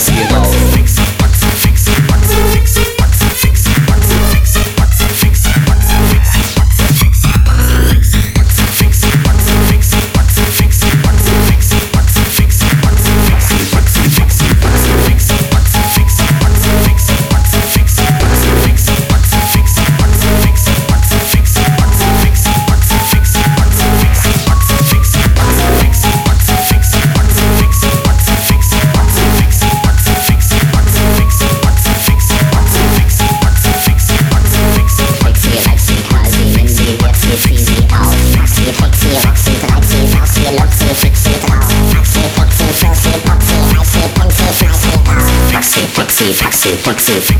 sie, reflexive.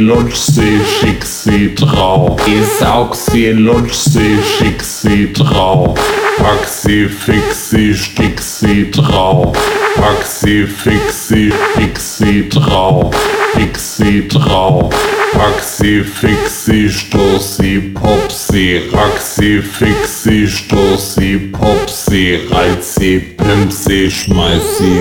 Lutsch sie, schick sie drauf. Saug sie, lutsch sie, schick sie drauf. Pack sie, fick sie, stick sie drauf. Pack sie, fick sie, stick sie drauf. Fick sie drauf. Pack sie, fick sie, stoß sie, pop sie, rack sie, fick sie, stoß sie. Foxy, Popsy, reiz sie, pimp sie, schmeiß sie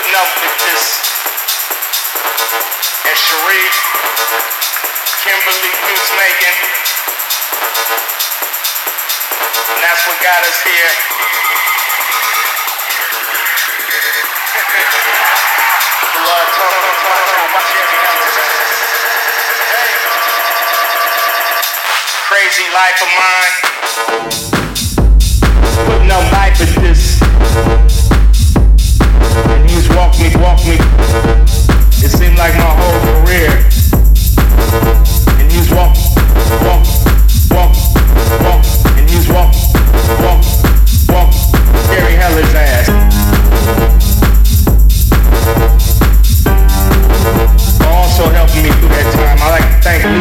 putting up with this. And Cherie, Kimberly keeps making. And that's what got us here. Blood, total, total, watch hey. Crazy life of mine. Putting up life with this walk me, walk me. It seemed like my whole career. And he's walk, walk, walk, walk, and he's walk, walk, walk, Gary Heller's ass. Also helping me through that time. I like to thank you.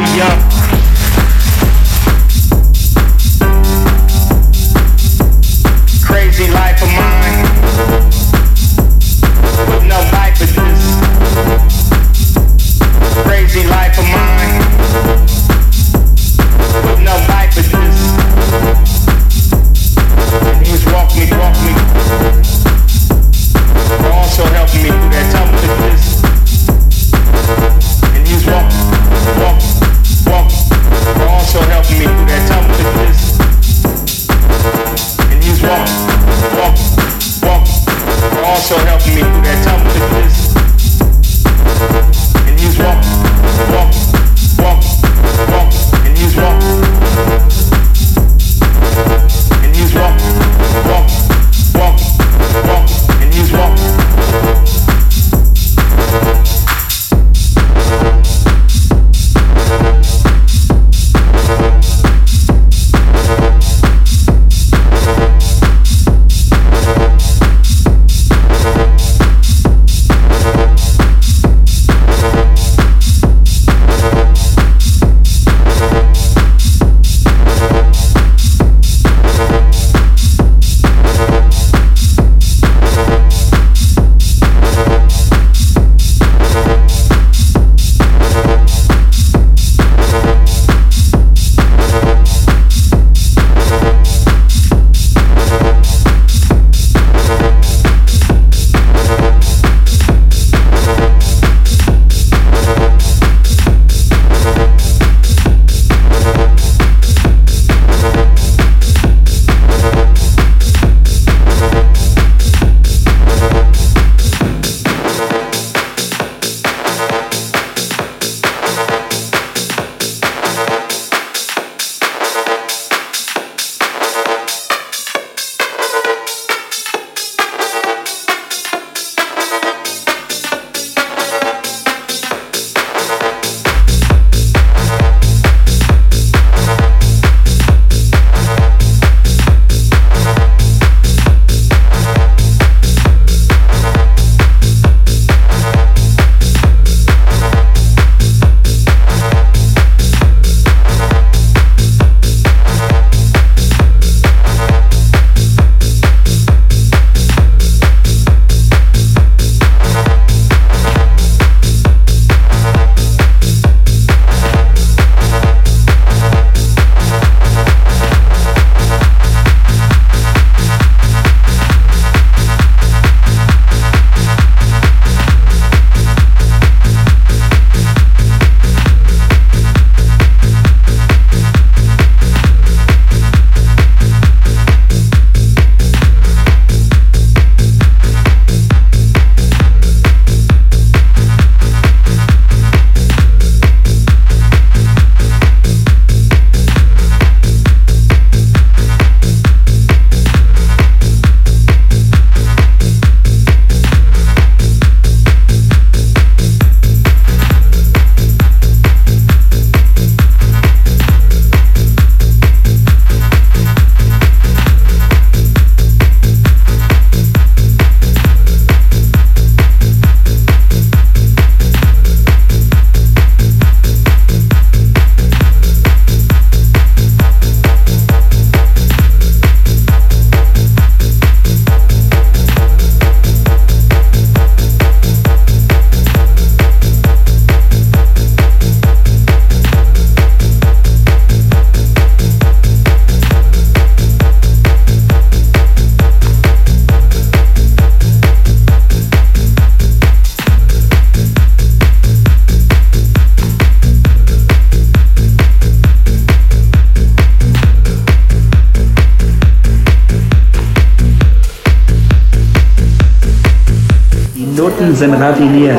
Idioten sind raffiniert.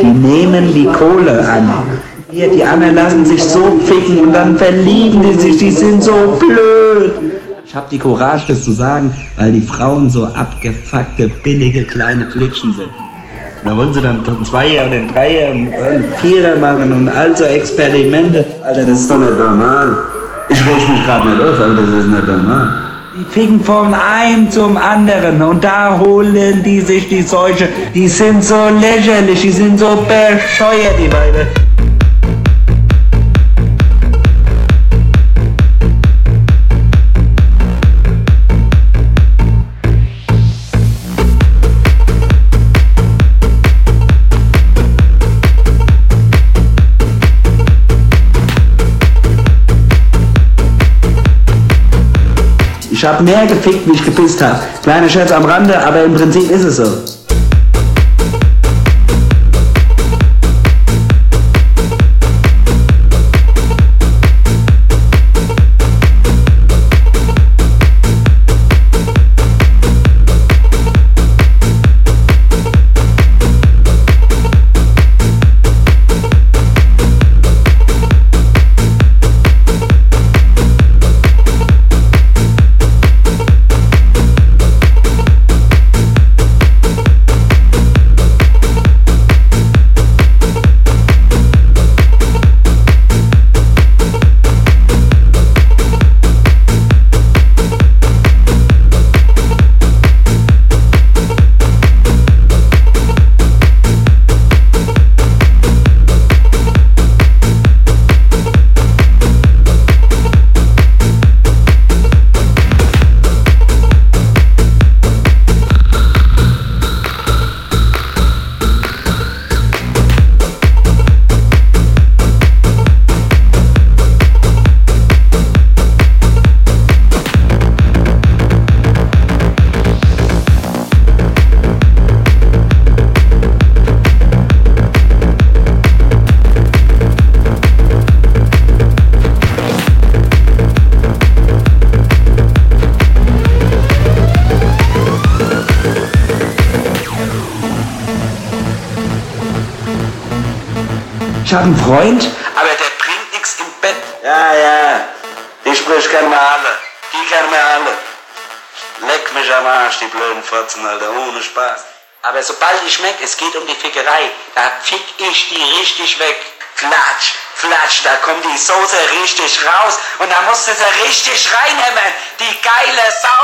Die nehmen die Kohle an. Hier, die anderen lassen sich so ficken und dann verlieben die sich, die sind so blöd. Ich hab die Courage, das zu sagen, weil die Frauen so abgefuckte, billige, kleine Flitschen sind. Da wollen sie dann einen Zweier oder einen Dreier, einen Vierer machen und all so Experimente. Alter, das ist doch nicht normal. Ich reg mich gerade nicht auf, aber das ist nicht normal. Ficken von einem zum anderen und da holen die sich die Seuche. Die sind so lächerlich, die sind so bescheuert, die beiden. Ich habe mehr gefickt, wie ich gepisst habe. Kleiner Scherz am Rande, aber im Prinzip ist es so. Freund, aber der bringt nichts im Bett. Ja, ja. Die spricht kennen wir alle. Die kennen wir alle. Leck mich am Arsch, die blöden Fotzen, Alter, ohne Spaß. Aber sobald ich merke, es geht um die Fickerei, da fick ich die richtig weg. Flatsch, flatsch, da kommt die Soße richtig raus und da musst du sie richtig reinhämmern. Die geile Sau,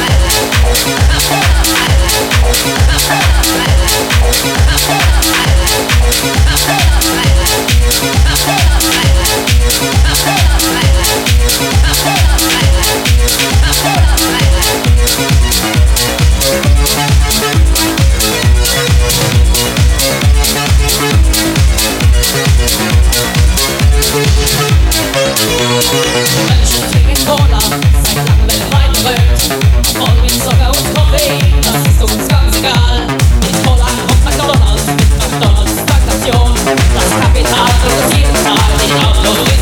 Thank todo